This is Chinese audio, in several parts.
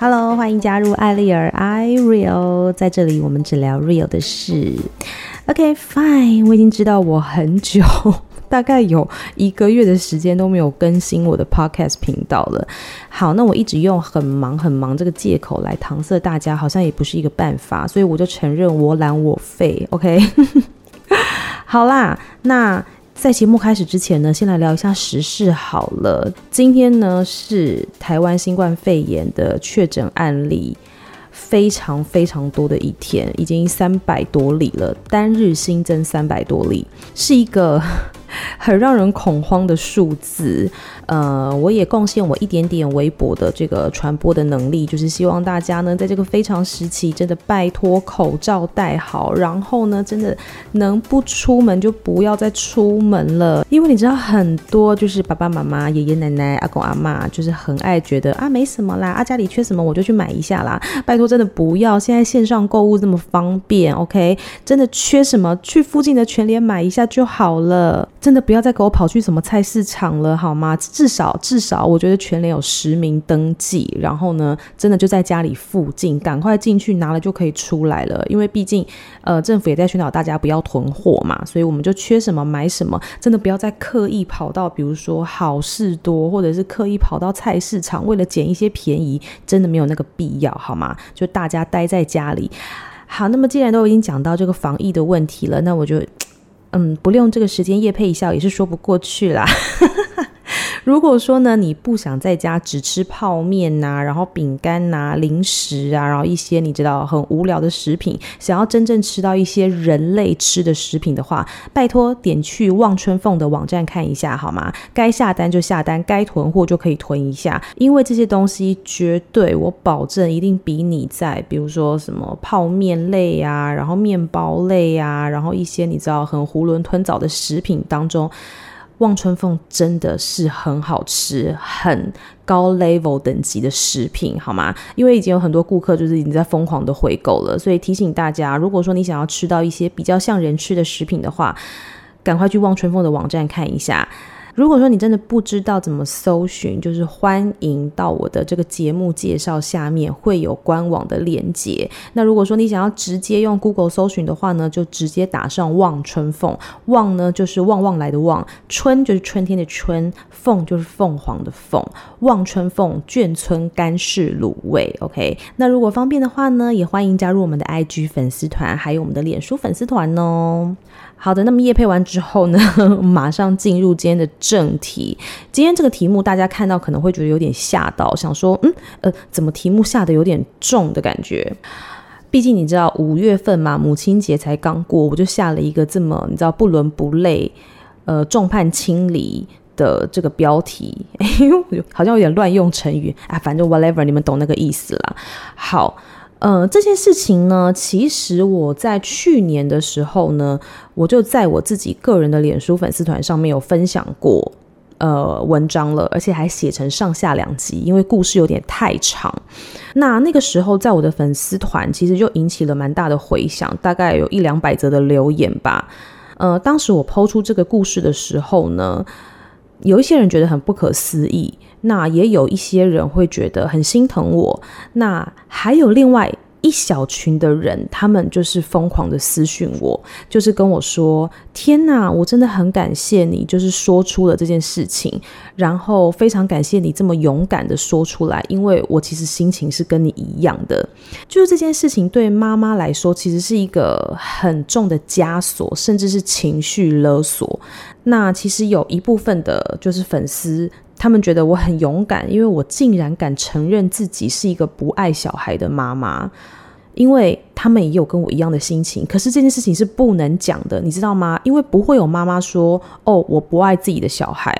Hello，欢迎加入艾丽儿 I Real，在这里我们只聊 real 的事。OK，Fine，我已经知道我很久，大概有一个月的时间都没有更新我的 Podcast 频道了。好，那我一直用很忙很忙这个借口来搪塞大家，好像也不是一个办法，所以我就承认我懒我废。OK，好啦，那。在节目开始之前呢，先来聊一下时事好了。今天呢是台湾新冠肺炎的确诊案例非常非常多的一天，已经三百多例了，单日新增三百多例，是一个。很让人恐慌的数字，呃，我也贡献我一点点微薄的这个传播的能力，就是希望大家呢，在这个非常时期，真的拜托口罩戴好，然后呢，真的能不出门就不要再出门了，因为你知道很多就是爸爸妈妈、爷爷奶奶、阿公阿嬷，就是很爱觉得啊，没什么啦，啊家里缺什么我就去买一下啦，拜托真的不要，现在线上购物这么方便，OK，真的缺什么去附近的全联买一下就好了。真的不要再给我跑去什么菜市场了，好吗？至少至少，我觉得全联有实名登记，然后呢，真的就在家里附近，赶快进去拿了就可以出来了。因为毕竟，呃，政府也在宣导大家不要囤货嘛，所以我们就缺什么买什么。真的不要再刻意跑到，比如说好事多，或者是刻意跑到菜市场，为了捡一些便宜，真的没有那个必要，好吗？就大家待在家里。好，那么既然都已经讲到这个防疫的问题了，那我就。嗯，不利用这个时间夜配一下也是说不过去啦。如果说呢，你不想在家只吃泡面呐、然后饼干呐、零食啊，然后一些你知道很无聊的食品，想要真正吃到一些人类吃的食品的话，拜托点去望春凤的网站看一下好吗？该下单就下单，该囤货就可以囤一下，因为这些东西绝对我保证一定比你在比如说什么泡面类啊，然后面包类啊，然后一些你知道很囫囵吞枣的食品当中。望春凤真的是很好吃，很高 level 等级的食品，好吗？因为已经有很多顾客就是已经在疯狂的回购了，所以提醒大家，如果说你想要吃到一些比较像人吃的食品的话，赶快去望春凤的网站看一下。如果说你真的不知道怎么搜寻，就是欢迎到我的这个节目介绍下面会有官网的链接。那如果说你想要直接用 Google 搜寻的话呢，就直接打上望春凤。望呢就是旺旺来的旺，春就是春天的春，凤就是凤凰的凤。望春凤眷村干式卤味，OK。那如果方便的话呢，也欢迎加入我们的 IG 粉丝团，还有我们的脸书粉丝团哦。好的，那么业配完之后呢，马上进入今天的正题。今天这个题目大家看到可能会觉得有点吓到，想说，嗯，呃，怎么题目下得有点重的感觉？毕竟你知道五月份嘛，母亲节才刚过，我就下了一个这么你知道不伦不类，呃，众叛亲离的这个标题，哎呦，好像有点乱用成语啊，反正 whatever，你们懂那个意思啦。好。呃，这件事情呢，其实我在去年的时候呢，我就在我自己个人的脸书粉丝团上面有分享过呃文章了，而且还写成上下两集，因为故事有点太长。那那个时候在我的粉丝团其实就引起了蛮大的回响，大概有一两百则的留言吧。呃，当时我抛出这个故事的时候呢，有一些人觉得很不可思议。那也有一些人会觉得很心疼我，那还有另外一小群的人，他们就是疯狂的私讯我，就是跟我说：“天哪，我真的很感谢你，就是说出了这件事情，然后非常感谢你这么勇敢的说出来，因为我其实心情是跟你一样的。就是这件事情对妈妈来说，其实是一个很重的枷锁，甚至是情绪勒索。那其实有一部分的就是粉丝。”他们觉得我很勇敢，因为我竟然敢承认自己是一个不爱小孩的妈妈，因为他们也有跟我一样的心情。可是这件事情是不能讲的，你知道吗？因为不会有妈妈说：“哦，我不爱自己的小孩。”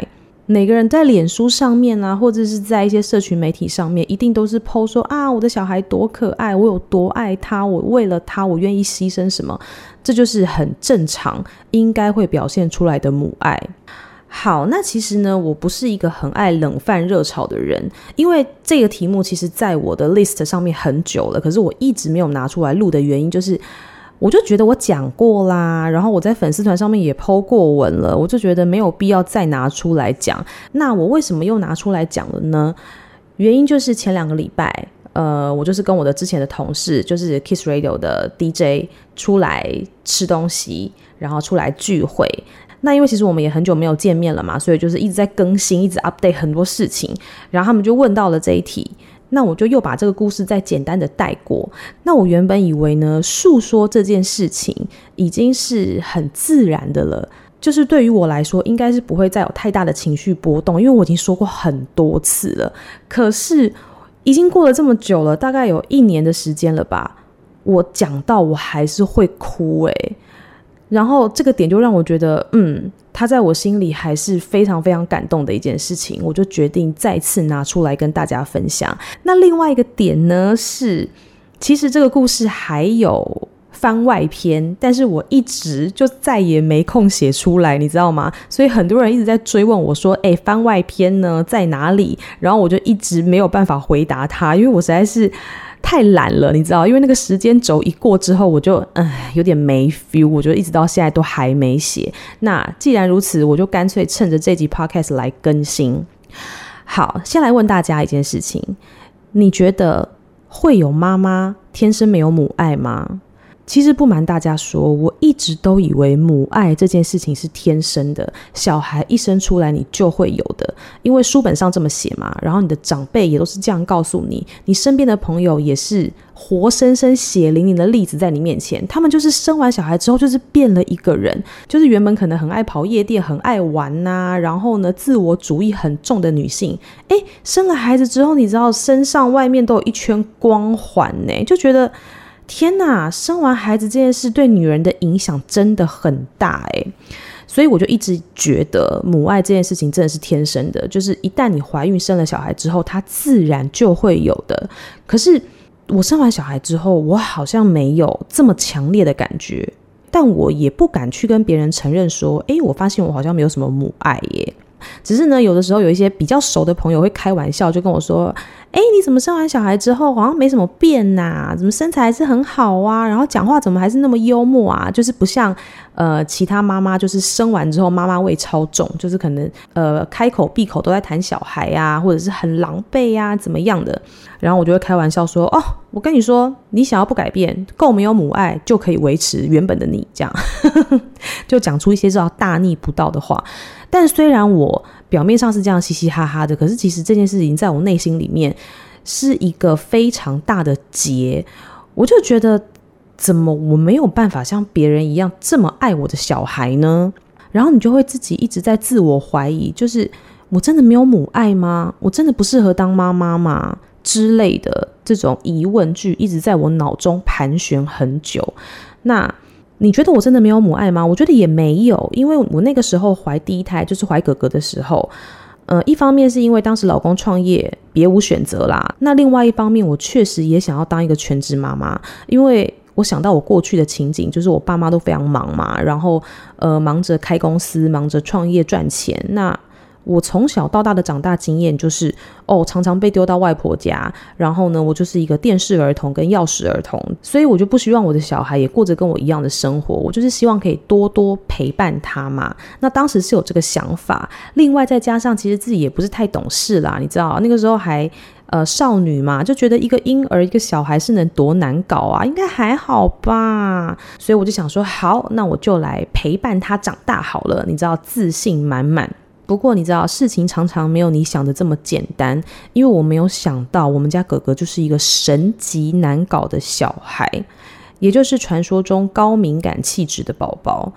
每个人在脸书上面啊，或者是在一些社群媒体上面，一定都是 po 说啊，我的小孩多可爱，我有多爱他，我为了他，我愿意牺牲什么，这就是很正常，应该会表现出来的母爱。好，那其实呢，我不是一个很爱冷饭热炒的人，因为这个题目其实在我的 list 上面很久了，可是我一直没有拿出来录的原因就是，我就觉得我讲过啦，然后我在粉丝团上面也 po 过文了，我就觉得没有必要再拿出来讲。那我为什么又拿出来讲了呢？原因就是前两个礼拜。呃，我就是跟我的之前的同事，就是 Kiss Radio 的 DJ 出来吃东西，然后出来聚会。那因为其实我们也很久没有见面了嘛，所以就是一直在更新，一直 update 很多事情。然后他们就问到了这一题，那我就又把这个故事再简单的带过。那我原本以为呢，诉说这件事情已经是很自然的了，就是对于我来说，应该是不会再有太大的情绪波动，因为我已经说过很多次了。可是已经过了这么久了，大概有一年的时间了吧，我讲到我还是会哭诶、然后这个点就让我觉得，嗯，他在我心里还是非常非常感动的一件事情，我就决定再次拿出来跟大家分享。那另外一个点呢是，其实这个故事还有番外篇，但是我一直就再也没空写出来，你知道吗？所以很多人一直在追问我说，诶，番外篇呢在哪里？然后我就一直没有办法回答他，因为我实在是。太懒了，你知道，因为那个时间轴一过之后，我就唉有点没 feel，我就一直到现在都还没写。那既然如此，我就干脆趁着这集 podcast 来更新。好，先来问大家一件事情：你觉得会有妈妈天生没有母爱吗？其实不瞒大家说，我一直都以为母爱这件事情是天生的，小孩一生出来你就会有的，因为书本上这么写嘛，然后你的长辈也都是这样告诉你，你身边的朋友也是活生生血淋淋的例子在你面前，他们就是生完小孩之后就是变了一个人，就是原本可能很爱跑夜店、很爱玩呐、然后呢自我主义很重的女性，诶，生了孩子之后，你知道身上外面都有一圈光环呢，就觉得。天呐，生完孩子这件事对女人的影响真的很大诶。所以我就一直觉得母爱这件事情真的是天生的，就是一旦你怀孕生了小孩之后，它自然就会有的。可是我生完小孩之后，我好像没有这么强烈的感觉，但我也不敢去跟别人承认说，诶，我发现我好像没有什么母爱耶。只是呢，有的时候有一些比较熟的朋友会开玩笑，就跟我说：“哎，你怎么生完小孩之后好像没什么变呐？怎么身材还是很好啊？然后讲话怎么还是那么幽默啊？就是不像呃其他妈妈，就是生完之后妈妈味超重，就是可能呃开口闭口都在谈小孩啊，或者是很狼狈啊，怎么样的？然后我就会开玩笑说：哦，我跟你说，你想要不改变，够没有母爱，就可以维持原本的你，这样 就讲出一些叫大逆不道的话。”但虽然我表面上是这样嘻嘻哈哈的，可是其实这件事情在我内心里面是一个非常大的结。我就觉得，怎么我没有办法像别人一样这么爱我的小孩呢？然后你就会自己一直在自我怀疑，就是我真的没有母爱吗？我真的不适合当妈妈吗？之类的这种疑问句一直在我脑中盘旋很久。那。你觉得我真的没有母爱吗？我觉得也没有，因为我那个时候怀第一胎，就是怀哥哥的时候，呃，一方面是因为当时老公创业，别无选择啦。那另外一方面，我确实也想要当一个全职妈妈，因为我想到我过去的情景，就是我爸妈都非常忙嘛，然后呃，忙着开公司，忙着创业赚钱，那。我从小到大的长大经验就是，哦，常常被丢到外婆家，然后呢，我就是一个电视儿童跟钥匙儿童，所以我就不希望我的小孩也过着跟我一样的生活，我就是希望可以多多陪伴他嘛。那当时是有这个想法，另外再加上其实自己也不是太懂事啦，你知道，那个时候还呃少女嘛，就觉得一个婴儿一个小孩是能多难搞啊，应该还好吧，所以我就想说，好，那我就来陪伴他长大好了，你知道，自信满满。不过你知道，事情常常没有你想的这么简单，因为我没有想到我们家哥哥就是一个神级难搞的小孩，也就是传说中高敏感气质的宝宝。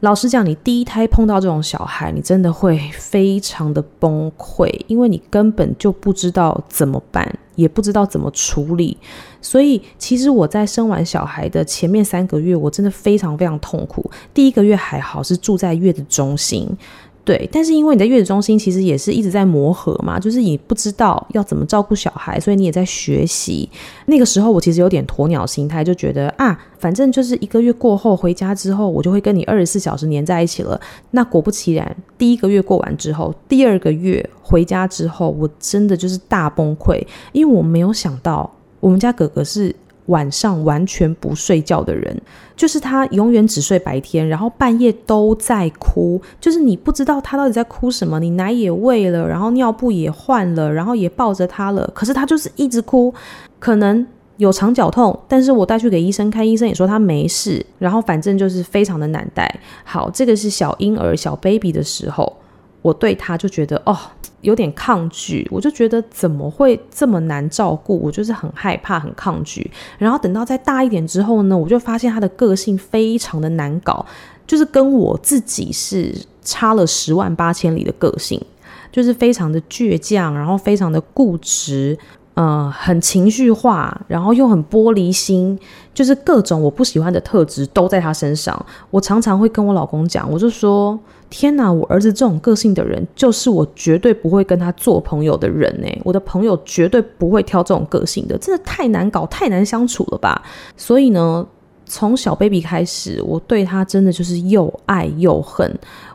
老实讲，你第一胎碰到这种小孩，你真的会非常的崩溃，因为你根本就不知道怎么办，也不知道怎么处理。所以，其实我在生完小孩的前面三个月，我真的非常非常痛苦。第一个月还好，是住在月子中心。对，但是因为你在月子中心，其实也是一直在磨合嘛，就是你不知道要怎么照顾小孩，所以你也在学习。那个时候我其实有点鸵鸟心态，就觉得啊，反正就是一个月过后回家之后，我就会跟你二十四小时黏在一起了。那果不其然，第一个月过完之后，第二个月回家之后，我真的就是大崩溃，因为我没有想到我们家哥哥是晚上完全不睡觉的人，就是他永远只睡白天，然后半夜都在哭，就是你不知道他到底在哭什么，你奶也喂了，然后尿布也换了，然后也抱着他了，可是他就是一直哭，可能有肠绞痛，但是我带去给医生看，医生也说他没事，然后反正就是非常的难带。好，这个是小婴儿小 baby 的时候，我对他就觉得哦。有点抗拒，我就觉得怎么会这么难照顾？我就是很害怕、很抗拒。然后等到再大一点之后呢，我就发现他的个性非常的难搞，就是跟我自己是差了十万八千里的个性，就是非常的倔强，然后非常的固执，嗯，很情绪化，然后又很玻璃心，就是各种我不喜欢的特质都在他身上。我常常会跟我老公讲，我就说。天哪，我儿子这种个性的人，就是我绝对不会跟他做朋友的人呢。我的朋友绝对不会挑这种个性的，真的太难搞，太难相处了吧。所以呢。从小 baby 开始，我对他真的就是又爱又恨。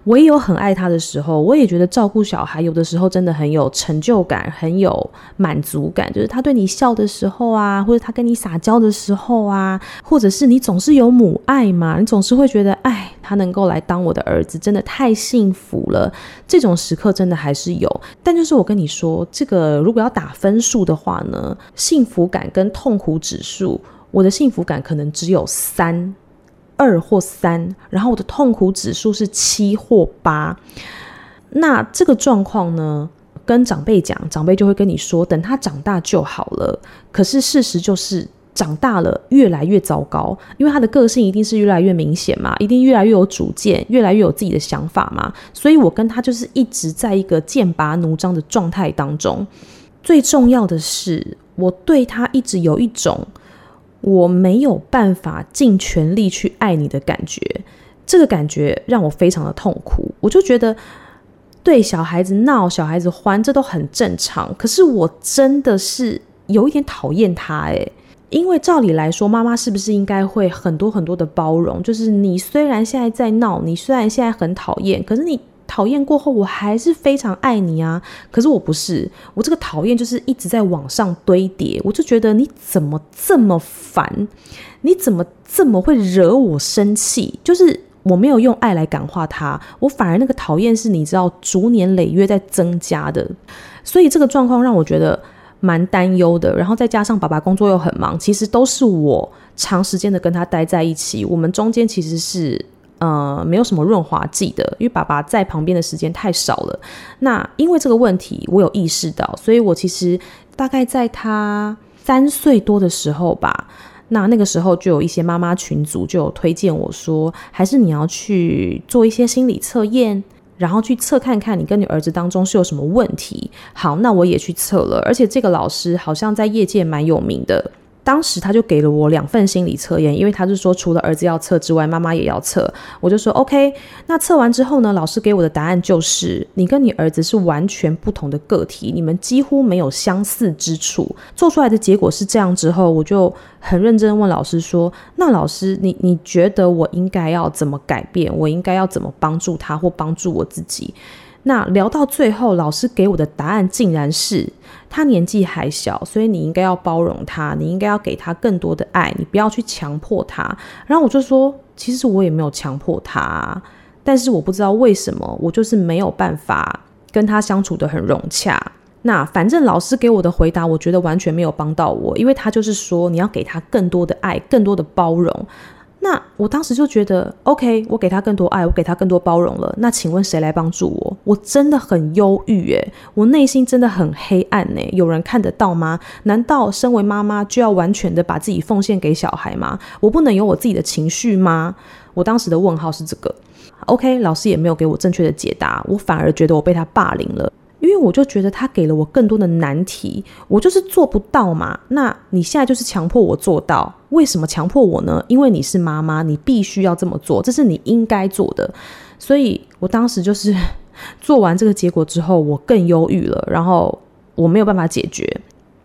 我也有很爱他的时候，我也觉得照顾小孩有的时候真的很有成就感，很有满足感。就是他对你笑的时候啊，或者他跟你撒娇的时候啊，或者是你总是有母爱嘛，你总是会觉得，哎，他能够来当我的儿子，真的太幸福了。这种时刻真的还是有，但就是我跟你说，这个如果要打分数的话呢，幸福感跟痛苦指数。我的幸福感可能只有三、二或三，然后我的痛苦指数是七或八。那这个状况呢，跟长辈讲，长辈就会跟你说，等他长大就好了。可是事实就是，长大了越来越糟糕，因为他的个性一定是越来越明显嘛，一定越来越有主见，越来越有自己的想法嘛。所以我跟他就是一直在一个剑拔弩张的状态当中。最重要的是，我对他一直有一种。我没有办法尽全力去爱你的感觉，这个感觉让我非常的痛苦。我就觉得，对小孩子闹、小孩子欢，这都很正常。可是我真的是有一点讨厌他，诶，因为照理来说，妈妈是不是应该会很多很多的包容？就是你虽然现在在闹，你虽然现在很讨厌，可是你。讨厌过后，我还是非常爱你啊！可是我不是，我这个讨厌就是一直在往上堆叠。我就觉得你怎么这么烦？你怎么这么会惹我生气？就是我没有用爱来感化他，我反而那个讨厌是你知道逐年累月在增加的。所以这个状况让我觉得蛮担忧的。然后再加上爸爸工作又很忙，其实都是我长时间的跟他待在一起，我们中间其实是。呃，没有什么润滑剂的，因为爸爸在旁边的时间太少了。那因为这个问题，我有意识到，所以我其实大概在他三岁多的时候吧，那那个时候就有一些妈妈群组就有推荐我说，还是你要去做一些心理测验，然后去测看看你跟你儿子当中是有什么问题。好，那我也去测了，而且这个老师好像在业界蛮有名的。当时他就给了我两份心理测验，因为他是说除了儿子要测之外，妈妈也要测。我就说 OK。那测完之后呢，老师给我的答案就是你跟你儿子是完全不同的个体，你们几乎没有相似之处。做出来的结果是这样之后，我就很认真问老师说：“那老师，你你觉得我应该要怎么改变？我应该要怎么帮助他或帮助我自己？”那聊到最后，老师给我的答案竟然是：他年纪还小，所以你应该要包容他，你应该要给他更多的爱，你不要去强迫他。然后我就说，其实我也没有强迫他，但是我不知道为什么，我就是没有办法跟他相处得很融洽。那反正老师给我的回答，我觉得完全没有帮到我，因为他就是说你要给他更多的爱，更多的包容。那我当时就觉得，OK，我给他更多爱，我给他更多包容了。那请问谁来帮助我？我真的很忧郁耶，我内心真的很黑暗呢。有人看得到吗？难道身为妈妈就要完全的把自己奉献给小孩吗？我不能有我自己的情绪吗？我当时的问号是这个。OK，老师也没有给我正确的解答，我反而觉得我被他霸凌了。因为我就觉得他给了我更多的难题，我就是做不到嘛。那你现在就是强迫我做到，为什么强迫我呢？因为你是妈妈，你必须要这么做，这是你应该做的。所以我当时就是 做完这个结果之后，我更忧郁了，然后我没有办法解决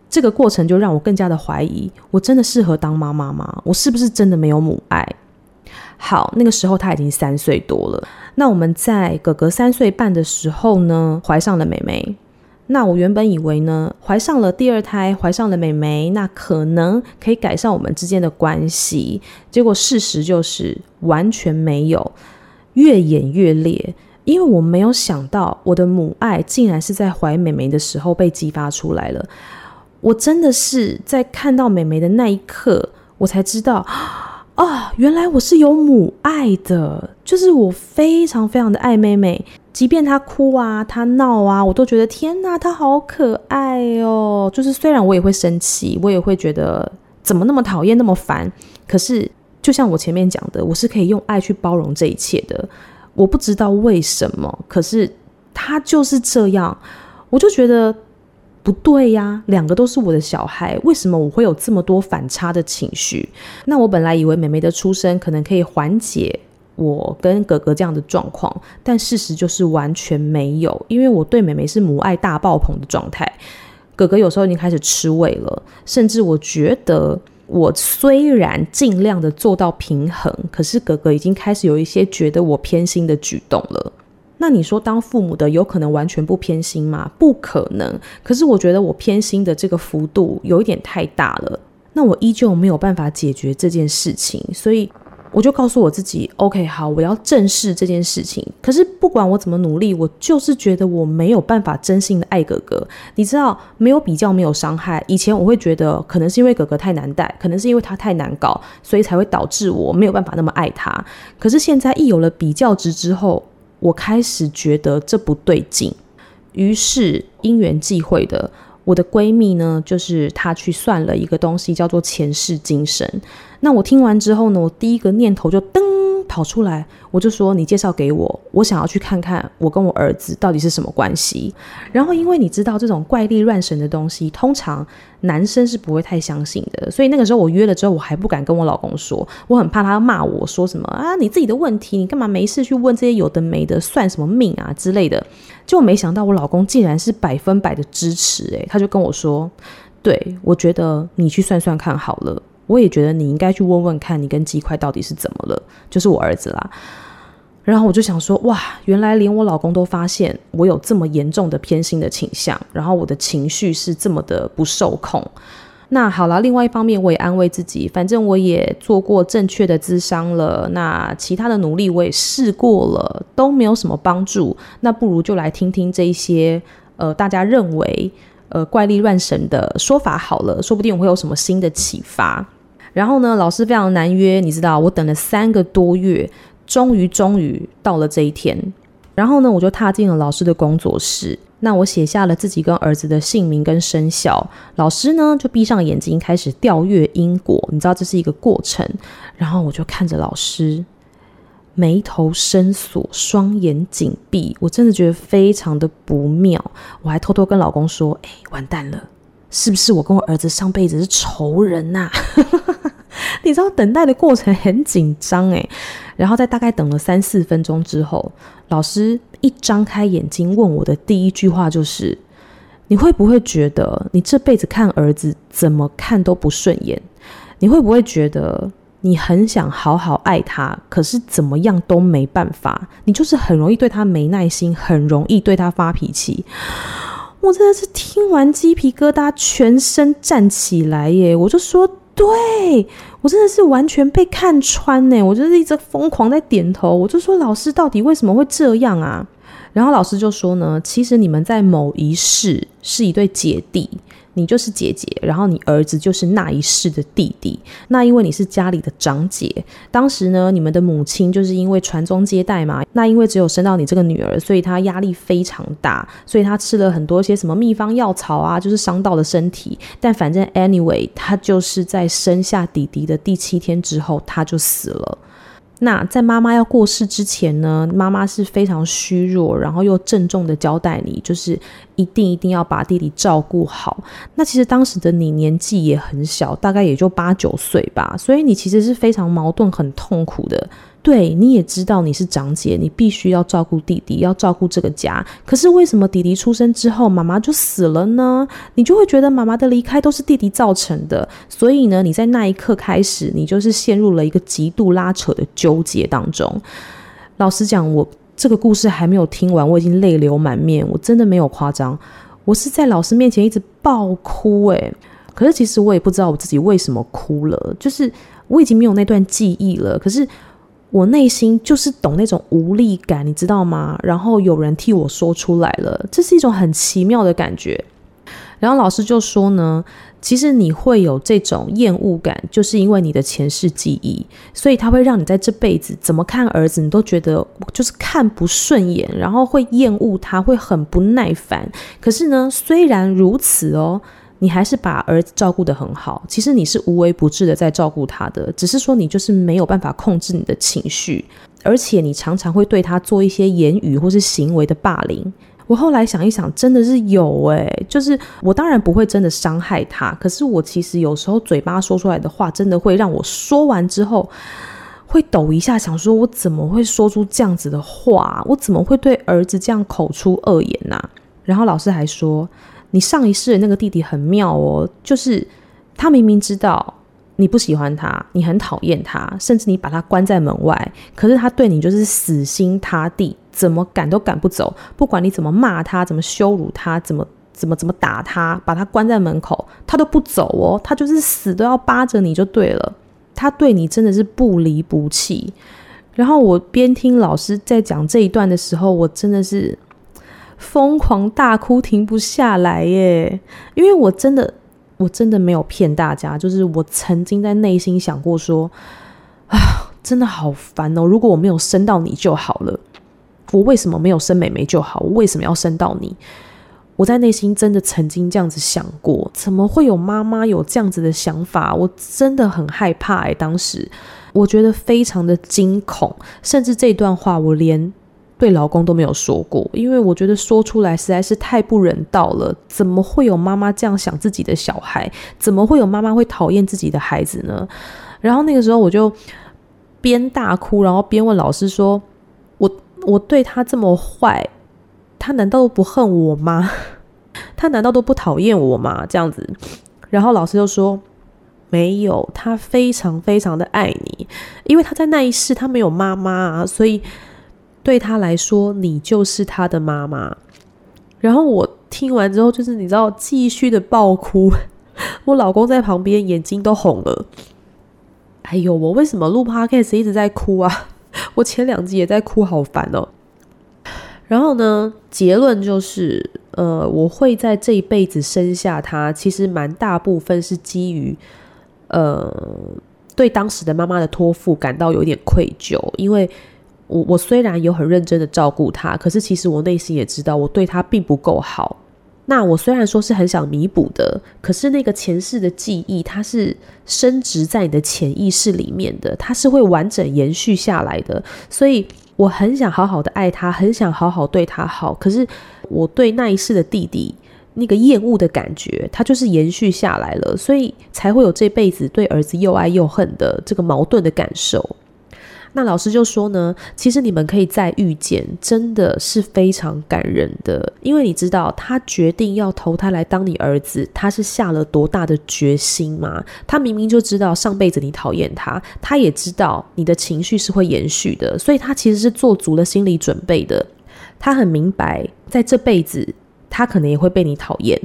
这个过程，就让我更加的怀疑，我真的适合当妈妈吗？我是不是真的没有母爱？好，那个时候他已经三岁多了。那我们在哥哥三岁半的时候呢，怀上了妹妹。那我原本以为呢，怀上了第二胎，怀上了妹妹，那可能可以改善我们之间的关系。结果事实就是完全没有，越演越烈。因为我没有想到，我的母爱竟然是在怀妹妹的时候被激发出来了。我真的是在看到妹妹的那一刻，我才知道。啊原来我是有母爱的，就是我非常非常的爱妹妹，即便她哭啊，她闹啊，我都觉得天哪，她好可爱哦。就是虽然我也会生气，我也会觉得怎么那么讨厌，那么烦，可是就像我前面讲的，我是可以用爱去包容这一切的。我不知道为什么，可是她就是这样，我就觉得。不对呀，两个都是我的小孩，为什么我会有这么多反差的情绪？那我本来以为妹妹的出生可能可以缓解我跟哥哥这样的状况，但事实就是完全没有，因为我对妹妹是母爱大爆棚的状态。哥哥有时候已经开始吃味了，甚至我觉得我虽然尽量的做到平衡，可是哥哥已经开始有一些觉得我偏心的举动了。那你说当父母的有可能完全不偏心吗？不可能。可是我觉得我偏心的这个幅度有一点太大了。那我依旧没有办法解决这件事情，所以我就告诉我自己：OK，好，我要正视这件事情。可是不管我怎么努力，我就是觉得我没有办法真心的爱哥哥。你知道，没有比较，没有伤害。以前我会觉得可能是因为哥哥太难带，可能是因为他太难搞，所以才会导致我没有办法那么爱他。可是现在一有了比较值之后，我开始觉得这不对劲，于是因缘际会的，我的闺蜜呢，就是她去算了一个东西，叫做前世今生。那我听完之后呢，我第一个念头就噔。跑出来，我就说你介绍给我，我想要去看看我跟我儿子到底是什么关系。然后，因为你知道这种怪力乱神的东西，通常男生是不会太相信的，所以那个时候我约了之后，我还不敢跟我老公说，我很怕他骂我说什么啊，你自己的问题，你干嘛没事去问这些有的没的，算什么命啊之类的。就没想到我老公竟然是百分百的支持，诶，他就跟我说，对，我觉得你去算算看好了。我也觉得你应该去问问看，你跟鸡块到底是怎么了？就是我儿子啦。然后我就想说，哇，原来连我老公都发现我有这么严重的偏心的倾向，然后我的情绪是这么的不受控。那好了，另外一方面我也安慰自己，反正我也做过正确的智商了，那其他的努力我也试过了，都没有什么帮助。那不如就来听听这一些，呃，大家认为呃怪力乱神的说法好了，说不定我会有什么新的启发。然后呢，老师非常难约，你知道，我等了三个多月，终于终于到了这一天。然后呢，我就踏进了老师的工作室。那我写下了自己跟儿子的姓名跟生肖。老师呢，就闭上眼睛开始调阅因果。你知道这是一个过程。然后我就看着老师，眉头深锁，双眼紧闭。我真的觉得非常的不妙。我还偷偷跟老公说：“哎，完蛋了，是不是我跟我儿子上辈子是仇人呐、啊？”你知道等待的过程很紧张诶，然后在大概等了三四分钟之后，老师一张开眼睛问我的第一句话就是：“你会不会觉得你这辈子看儿子怎么看都不顺眼？你会不会觉得你很想好好爱他，可是怎么样都没办法？你就是很容易对他没耐心，很容易对他发脾气。”我真的是听完鸡皮疙瘩，全身站起来耶！我就说。对，我真的是完全被看穿呢，我就是一直疯狂在点头。我就说，老师到底为什么会这样啊？然后老师就说呢，其实你们在某一世是一对姐弟。你就是姐姐，然后你儿子就是那一世的弟弟。那因为你是家里的长姐，当时呢，你们的母亲就是因为传宗接代嘛。那因为只有生到你这个女儿，所以她压力非常大，所以她吃了很多些什么秘方药草啊，就是伤到了身体。但反正 anyway，她就是在生下弟弟的第七天之后，她就死了。那在妈妈要过世之前呢，妈妈是非常虚弱，然后又郑重的交代你，就是一定一定要把弟弟照顾好。那其实当时的你年纪也很小，大概也就八九岁吧，所以你其实是非常矛盾、很痛苦的。对，你也知道你是长姐，你必须要照顾弟弟，要照顾这个家。可是为什么弟弟出生之后，妈妈就死了呢？你就会觉得妈妈的离开都是弟弟造成的。所以呢，你在那一刻开始，你就是陷入了一个极度拉扯的纠结当中。老实讲，我这个故事还没有听完，我已经泪流满面，我真的没有夸张。我是在老师面前一直爆哭诶，可是其实我也不知道我自己为什么哭了，就是我已经没有那段记忆了。可是我内心就是懂那种无力感，你知道吗？然后有人替我说出来了，这是一种很奇妙的感觉。然后老师就说呢，其实你会有这种厌恶感，就是因为你的前世记忆，所以他会让你在这辈子怎么看儿子，你都觉得就是看不顺眼，然后会厌恶他，会很不耐烦。可是呢，虽然如此哦，你还是把儿子照顾得很好。其实你是无微不至的在照顾他的，只是说你就是没有办法控制你的情绪，而且你常常会对他做一些言语或是行为的霸凌。我后来想一想，真的是有诶，就是我当然不会真的伤害他，可是我其实有时候嘴巴说出来的话，真的会让我说完之后会抖一下，想说我怎么会说出这样子的话？我怎么会对儿子这样口出恶言呐？然后老师还说，你上一世的那个弟弟很妙哦，就是他明明知道。你不喜欢他，你很讨厌他，甚至你把他关在门外，可是他对你就是死心塌地，怎么赶都赶不走。不管你怎么骂他，怎么羞辱他，怎么怎么怎么打他，把他关在门口，他都不走哦。他就是死都要扒着你就对了。他对你真的是不离不弃。然后我边听老师在讲这一段的时候，我真的是疯狂大哭，停不下来耶，因为我真的。我真的没有骗大家，就是我曾经在内心想过说，啊，真的好烦哦！如果我没有生到你就好了，我为什么没有生妹妹就好？我为什么要生到你？我在内心真的曾经这样子想过，怎么会有妈妈有这样子的想法？我真的很害怕哎，当时我觉得非常的惊恐，甚至这段话我连。对老公都没有说过，因为我觉得说出来实在是太不人道了。怎么会有妈妈这样想自己的小孩？怎么会有妈妈会讨厌自己的孩子呢？然后那个时候我就边大哭，然后边问老师说：“我我对他这么坏，他难道都不恨我吗？他难道都不讨厌我吗？”这样子，然后老师就说：“没有，他非常非常的爱你，因为他在那一世他没有妈妈啊，所以。”对他来说，你就是他的妈妈。然后我听完之后，就是你知道，继续的爆哭。我老公在旁边，眼睛都红了。哎呦，我为什么录 podcast 一直在哭啊？我前两集也在哭，好烦哦。然后呢，结论就是，呃，我会在这一辈子生下他，其实蛮大部分是基于，呃，对当时的妈妈的托付感到有点愧疚，因为。我我虽然有很认真的照顾他，可是其实我内心也知道我对他并不够好。那我虽然说是很想弥补的，可是那个前世的记忆，它是深植在你的潜意识里面的，它是会完整延续下来的。所以我很想好好的爱他，很想好好对他好。可是我对那一世的弟弟那个厌恶的感觉，它就是延续下来了，所以才会有这辈子对儿子又爱又恨的这个矛盾的感受。那老师就说呢，其实你们可以再遇见，真的是非常感人的，因为你知道他决定要投胎来当你儿子，他是下了多大的决心吗？他明明就知道上辈子你讨厌他，他也知道你的情绪是会延续的，所以他其实是做足了心理准备的。他很明白，在这辈子他可能也会被你讨厌。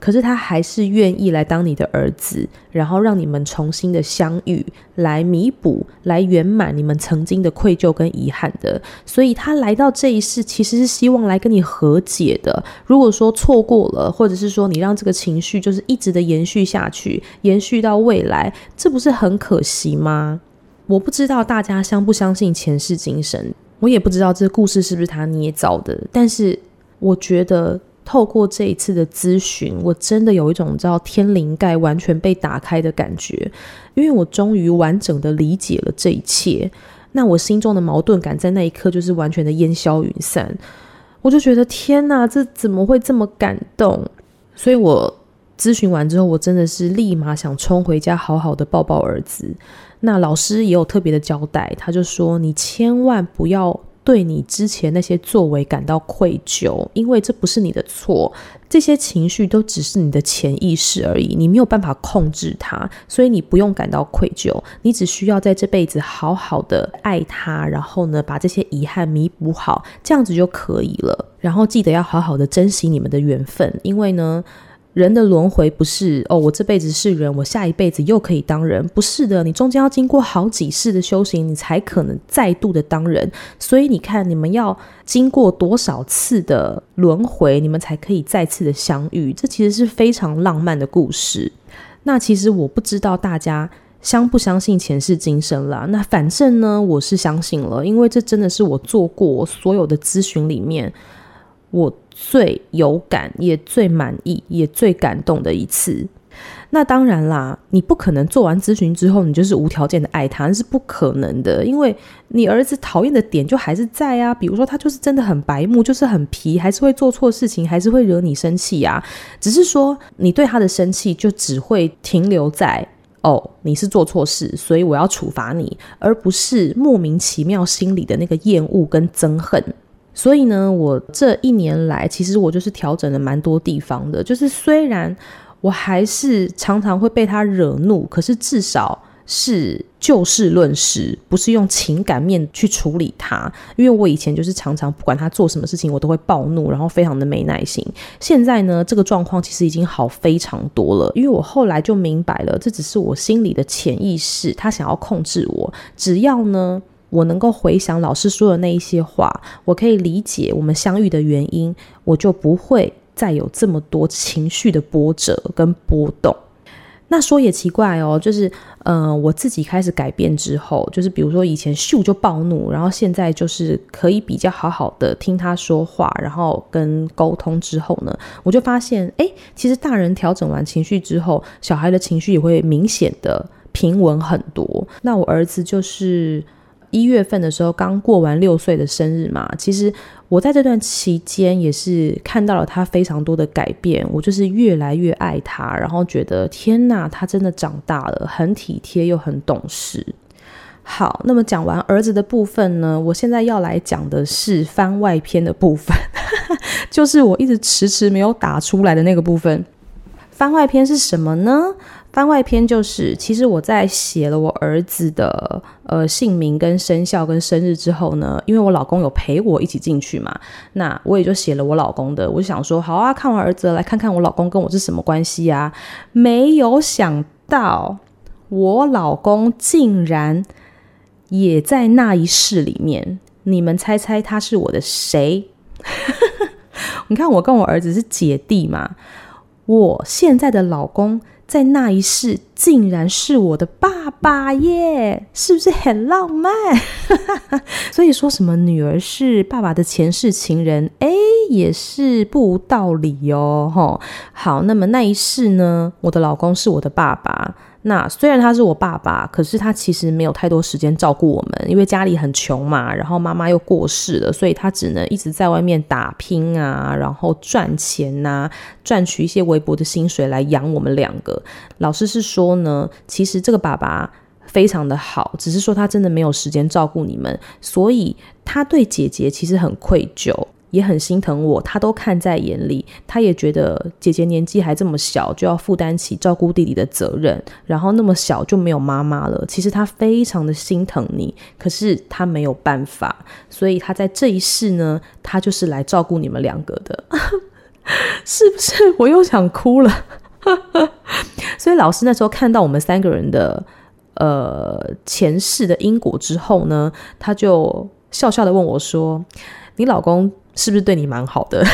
可是他还是愿意来当你的儿子，然后让你们重新的相遇，来弥补、来圆满你们曾经的愧疚跟遗憾的。所以他来到这一世，其实是希望来跟你和解的。如果说错过了，或者是说你让这个情绪就是一直的延续下去，延续到未来，这不是很可惜吗？我不知道大家相不相信前世今生，我也不知道这故事是不是他捏造的，但是我觉得。透过这一次的咨询，我真的有一种叫天灵盖完全被打开的感觉，因为我终于完整的理解了这一切。那我心中的矛盾感在那一刻就是完全的烟消云散。我就觉得天哪，这怎么会这么感动？所以我咨询完之后，我真的是立马想冲回家，好好的抱抱儿子。那老师也有特别的交代，他就说：“你千万不要。”对你之前那些作为感到愧疚，因为这不是你的错。这些情绪都只是你的潜意识而已，你没有办法控制它，所以你不用感到愧疚，你只需要在这辈子好好的爱他，然后呢，把这些遗憾弥补好，这样子就可以了。然后记得要好好的珍惜你们的缘分，因为呢。人的轮回不是哦，我这辈子是人，我下一辈子又可以当人，不是的，你中间要经过好几世的修行，你才可能再度的当人。所以你看，你们要经过多少次的轮回，你们才可以再次的相遇？这其实是非常浪漫的故事。那其实我不知道大家相不相信前世今生啦。那反正呢，我是相信了，因为这真的是我做过所有的咨询里面，我。最有感，也最满意，也最感动的一次。那当然啦，你不可能做完咨询之后，你就是无条件的爱他，那是不可能的。因为你儿子讨厌的点就还是在啊，比如说他就是真的很白目，就是很皮，还是会做错事情，还是会惹你生气啊。只是说你对他的生气就只会停留在哦，你是做错事，所以我要处罚你，而不是莫名其妙心里的那个厌恶跟憎恨。所以呢，我这一年来，其实我就是调整了蛮多地方的。就是虽然我还是常常会被他惹怒，可是至少是就事论事，不是用情感面去处理他。因为我以前就是常常不管他做什么事情，我都会暴怒，然后非常的没耐心。现在呢，这个状况其实已经好非常多了。因为我后来就明白了，这只是我心里的潜意识，他想要控制我。只要呢。我能够回想老师说的那一些话，我可以理解我们相遇的原因，我就不会再有这么多情绪的波折跟波动。那说也奇怪哦，就是，嗯、呃，我自己开始改变之后，就是比如说以前咻就暴怒，然后现在就是可以比较好好的听他说话，然后跟沟通之后呢，我就发现，哎，其实大人调整完情绪之后，小孩的情绪也会明显的平稳很多。那我儿子就是。一月份的时候，刚过完六岁的生日嘛，其实我在这段期间也是看到了他非常多的改变，我就是越来越爱他，然后觉得天哪，他真的长大了，很体贴又很懂事。好，那么讲完儿子的部分呢，我现在要来讲的是番外篇的部分，就是我一直迟迟没有打出来的那个部分。番外篇是什么呢？番外篇就是，其实我在写了我儿子的呃姓名跟生肖跟生日之后呢，因为我老公有陪我一起进去嘛，那我也就写了我老公的。我就想说，好啊，看完儿子来看看我老公跟我是什么关系啊？没有想到，我老公竟然也在那一世里面。你们猜猜他是我的谁？你看，我跟我儿子是姐弟嘛。我现在的老公在那一世竟然是我的爸爸耶，是不是 很浪漫？所以说什么女儿是爸爸的前世情人，哎，也是不无道理哦。吼，好，那么那一世呢，我的老公是我的爸爸。那虽然他是我爸爸，可是他其实没有太多时间照顾我们，因为家里很穷嘛，然后妈妈又过世了，所以他只能一直在外面打拼啊，然后赚钱呐，赚取一些微薄的薪水来养我们两个。老师是说呢，其实这个爸爸非常的好，只是说他真的没有时间照顾你们，所以他对姐姐其实很愧疚。也很心疼我，他都看在眼里，他也觉得姐姐年纪还这么小，就要负担起照顾弟弟的责任，然后那么小就没有妈妈了。其实他非常的心疼你，可是他没有办法，所以他在这一世呢，他就是来照顾你们两个的，是不是？我又想哭了。所以老师那时候看到我们三个人的呃前世的因果之后呢，他就笑笑的问我说：“你老公？”是不是对你蛮好的？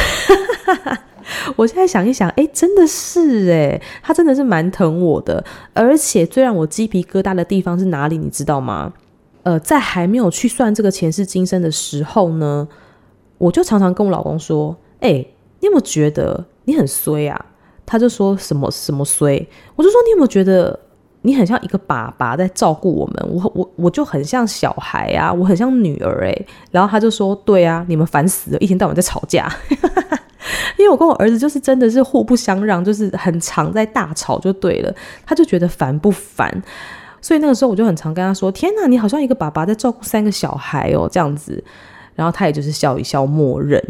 我现在想一想，哎，真的是哎，他真的是蛮疼我的。而且最让我鸡皮疙瘩的地方是哪里？你知道吗？呃，在还没有去算这个前世今生的时候呢，我就常常跟我老公说：“哎，你有没有觉得你很衰啊？”他就说什么什么衰，我就说你有没有觉得？你很像一个爸爸在照顾我们，我我我就很像小孩啊，我很像女儿诶。然后他就说：“对啊，你们烦死了，一天到晚在吵架。”因为我跟我儿子就是真的是互不相让，就是很常在大吵就对了。他就觉得烦不烦？所以那个时候我就很常跟他说：“天哪，你好像一个爸爸在照顾三个小孩哦，这样子。”然后他也就是笑一笑，默认。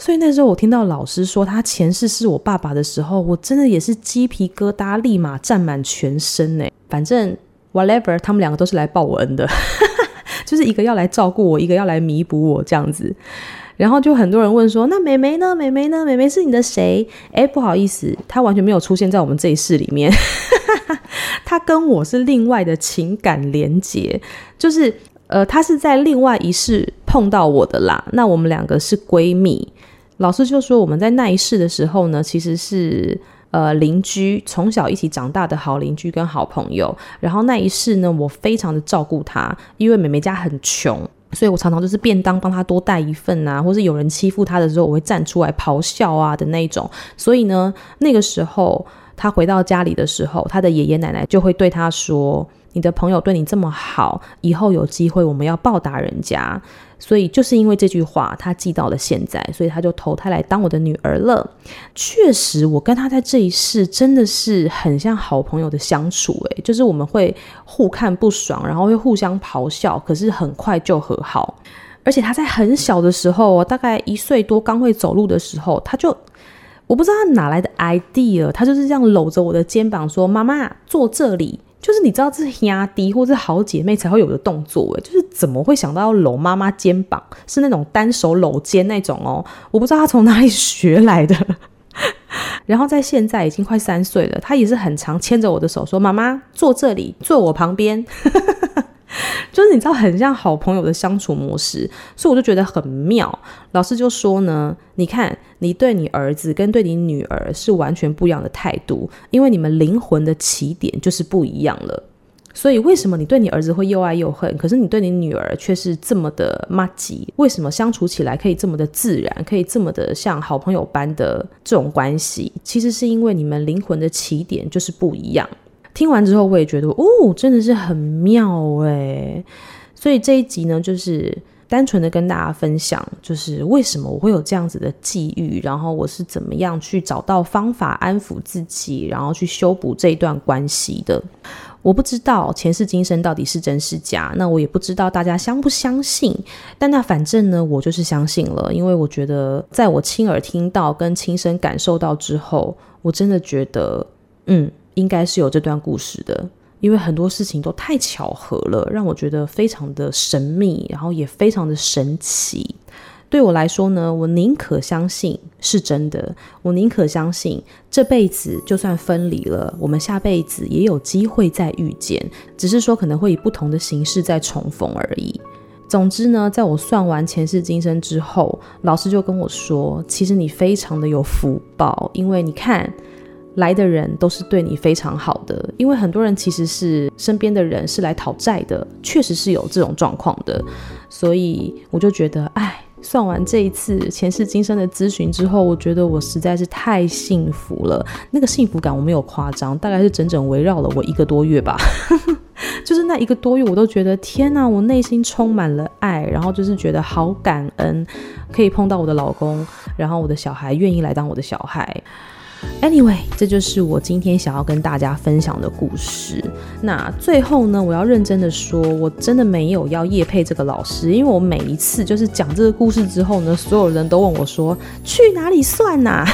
所以那时候我听到老师说他前世是我爸爸的时候，我真的也是鸡皮疙瘩立马站满全身呢。反正 whatever，他们两个都是来报我恩的，就是一个要来照顾我，一个要来弥补我这样子。然后就很多人问说：“那妹妹呢？妹妹呢？妹妹是你的谁？”哎，不好意思，她完全没有出现在我们这一世里面。她跟我是另外的情感连结，就是呃，她是在另外一世碰到我的啦。那我们两个是闺蜜。老师就说我们在那一世的时候呢，其实是呃邻居，从小一起长大的好邻居跟好朋友。然后那一世呢，我非常的照顾他，因为妹妹家很穷。所以我常常就是便当帮他多带一份啊，或是有人欺负他的时候，我会站出来咆哮啊的那种。所以呢，那个时候他回到家里的时候，他的爷爷奶奶就会对他说：“你的朋友对你这么好，以后有机会我们要报答人家。”所以就是因为这句话，他记到了现在，所以他就投胎来当我的女儿了。确实，我跟他在这一世真的是很像好朋友的相处，诶，就是我们会互看不爽，然后会互相咆哮，可是很快就和好。而且他在很小的时候，大概一岁多刚会走路的时候，他就我不知道他哪来的 idea，他就是这样搂着我的肩膀说：“妈妈，坐这里。”就是你知道这是压低或是好姐妹才会有的动作诶，就是怎么会想到要搂妈妈肩膀，是那种单手搂肩那种哦，我不知道他从哪里学来的。然后在现在已经快三岁了，他也是很常牵着我的手说：“妈妈坐这里，坐我旁边。” 就是你知道很像好朋友的相处模式，所以我就觉得很妙。老师就说呢，你看你对你儿子跟对你女儿是完全不一样的态度，因为你们灵魂的起点就是不一样了。所以为什么你对你儿子会又爱又恨，可是你对你女儿却是这么的麻吉？为什么相处起来可以这么的自然，可以这么的像好朋友般的这种关系？其实是因为你们灵魂的起点就是不一样。听完之后，我也觉得哦，真的是很妙哎。所以这一集呢，就是单纯的跟大家分享，就是为什么我会有这样子的际遇，然后我是怎么样去找到方法安抚自己，然后去修补这一段关系的。我不知道前世今生到底是真是假，那我也不知道大家相不相信。但那反正呢，我就是相信了，因为我觉得在我亲耳听到跟亲身感受到之后，我真的觉得，嗯。应该是有这段故事的，因为很多事情都太巧合了，让我觉得非常的神秘，然后也非常的神奇。对我来说呢，我宁可相信是真的，我宁可相信这辈子就算分离了，我们下辈子也有机会再遇见，只是说可能会以不同的形式再重逢而已。总之呢，在我算完前世今生之后，老师就跟我说，其实你非常的有福报，因为你看。来的人都是对你非常好的，因为很多人其实是身边的人是来讨债的，确实是有这种状况的，所以我就觉得，哎，算完这一次前世今生的咨询之后，我觉得我实在是太幸福了，那个幸福感我没有夸张，大概是整整围绕了我一个多月吧，就是那一个多月，我都觉得天哪，我内心充满了爱，然后就是觉得好感恩，可以碰到我的老公，然后我的小孩愿意来当我的小孩。Anyway，这就是我今天想要跟大家分享的故事。那最后呢，我要认真的说，我真的没有要叶配这个老师，因为我每一次就是讲这个故事之后呢，所有人都问我说去哪里算呐？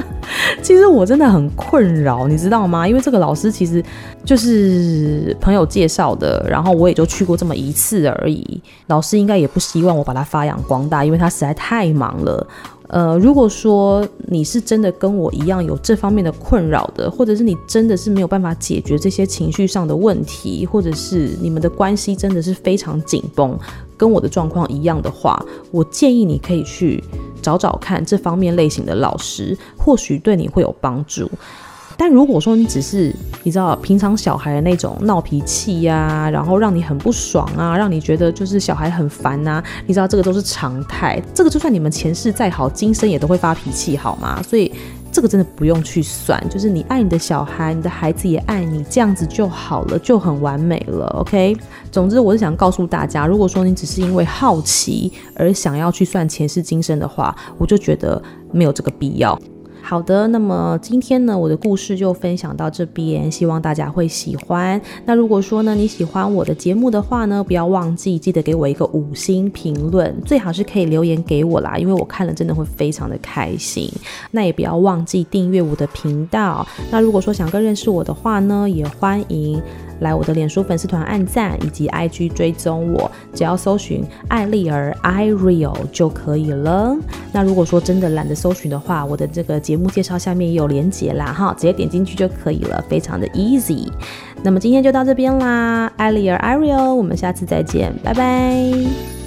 其实我真的很困扰，你知道吗？因为这个老师其实就是朋友介绍的，然后我也就去过这么一次而已。老师应该也不希望我把他发扬光大，因为他实在太忙了。呃，如果说你是真的跟我一样有这方面的困扰的，或者是你真的是没有办法解决这些情绪上的问题，或者是你们的关系真的是非常紧绷，跟我的状况一样的话，我建议你可以去找找看这方面类型的老师，或许对你会有帮助。但如果说你只是你知道平常小孩的那种闹脾气呀，然后让你很不爽啊，让你觉得就是小孩很烦啊，你知道这个都是常态，这个就算你们前世再好，今生也都会发脾气，好吗？所以这个真的不用去算，就是你爱你的小孩，你的孩子也爱你，这样子就好了，就很完美了。OK，总之我是想告诉大家，如果说你只是因为好奇而想要去算前世今生的话，我就觉得没有这个必要。好的，那么今天呢，我的故事就分享到这边，希望大家会喜欢。那如果说呢，你喜欢我的节目的话呢，不要忘记记得给我一个五星评论，最好是可以留言给我啦，因为我看了真的会非常的开心。那也不要忘记订阅我的频道。那如果说想更认识我的话呢，也欢迎。来我的脸书粉丝团按赞，以及 IG 追踪我，只要搜寻艾丽儿 Ireal 就可以了。那如果说真的懒得搜寻的话，我的这个节目介绍下面也有连结啦，哈，直接点进去就可以了，非常的 easy。那么今天就到这边啦，艾丽儿 Ireal，我们下次再见，拜拜。